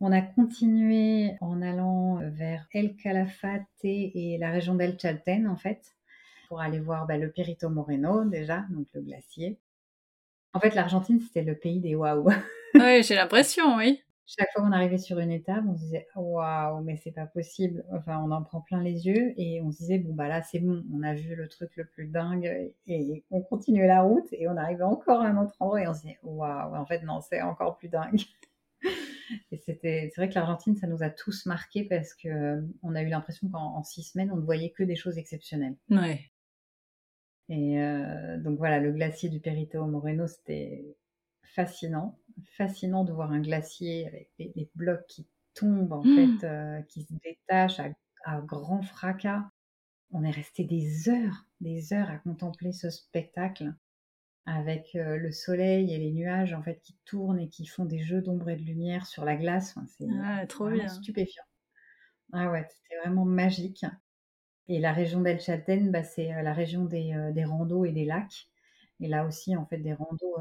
On a continué en allant vers El Calafate et la région d'El Chalten, en fait, pour aller voir bah, le Perito Moreno déjà, donc le glacier. En fait, l'Argentine, c'était le pays des waouh. oui, j'ai l'impression, oui. Chaque fois qu'on arrivait sur une étape, on se disait waouh, mais c'est pas possible. Enfin, on en prend plein les yeux et on se disait bon bah là c'est bon, on a vu le truc le plus dingue et on continuait la route et on arrivait encore à un autre endroit et on se disait waouh, en fait non, c'est encore plus dingue. Et c'était, c'est vrai que l'Argentine, ça nous a tous marqués parce que euh, on a eu l'impression qu'en six semaines, on ne voyait que des choses exceptionnelles. Ouais. Et euh, donc voilà, le glacier du Perito Moreno, c'était fascinant, fascinant de voir un glacier avec des, blocs qui tombent en mmh. fait, euh, qui se détachent à, à grand fracas. On est resté des heures, des heures à contempler ce spectacle avec le soleil et les nuages en fait qui tournent et qui font des jeux d'ombre et de lumière sur la glace. c'est ah, trop bien. stupéfiant. Ah ouais, c'était vraiment magique. Et la région d'El Chalten, bah, c'est la région des, des, randos et des lacs. Et là aussi, en fait, des randos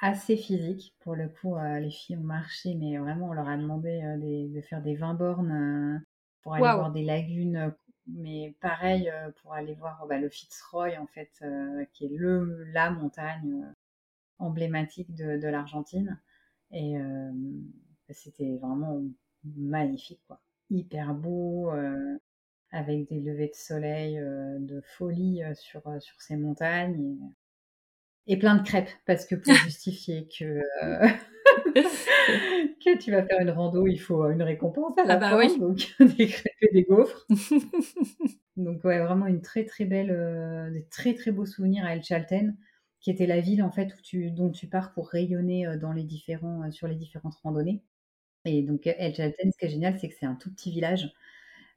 assez physiques. Pour le coup, les filles ont marché, mais vraiment, on leur a demandé de faire des 20 bornes pour aller voir des lagunes mais pareil euh, pour aller voir bah, le Fitzroy en fait, euh, qui est le la montagne euh, emblématique de, de l'Argentine. Et c'était vraiment magnifique, quoi. Hyper beau, avec des levées de soleil de folie sur, sur ces montagnes. Et, et, plein de crêpes, parce que pour justifier que tu vas faire une rando, il faut une récompense à la ah bah fin, donc des crêpes et des gaufres. donc ouais, vraiment une très très belle, euh, des très très beaux souvenirs à El Chalten, qui était la ville en fait où tu, dont tu pars pour rayonner euh, dans les différents, euh, sur les différentes randonnées. Et donc El Chalten, ce qui est génial, c'est que c'est un tout petit village.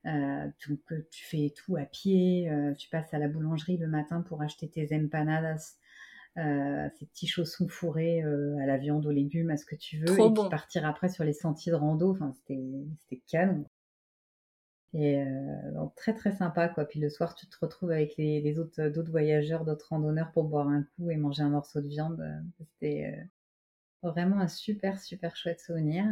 donc tu fais tout à pied, tu passes à la boulangerie le matin pour acheter tes empanadas euh, ces petits chaussons fourrés euh, à la viande, aux légumes, à ce que tu veux, et puis partir après sur les sentiers de rando. Enfin, c'était canon. Et euh, donc très très sympa quoi. Puis le soir, tu te retrouves avec les, autres d'autres voyageurs, d'autres randonneurs pour boire un coup et manger un morceau de viande. C'était vraiment un super super chouette souvenir.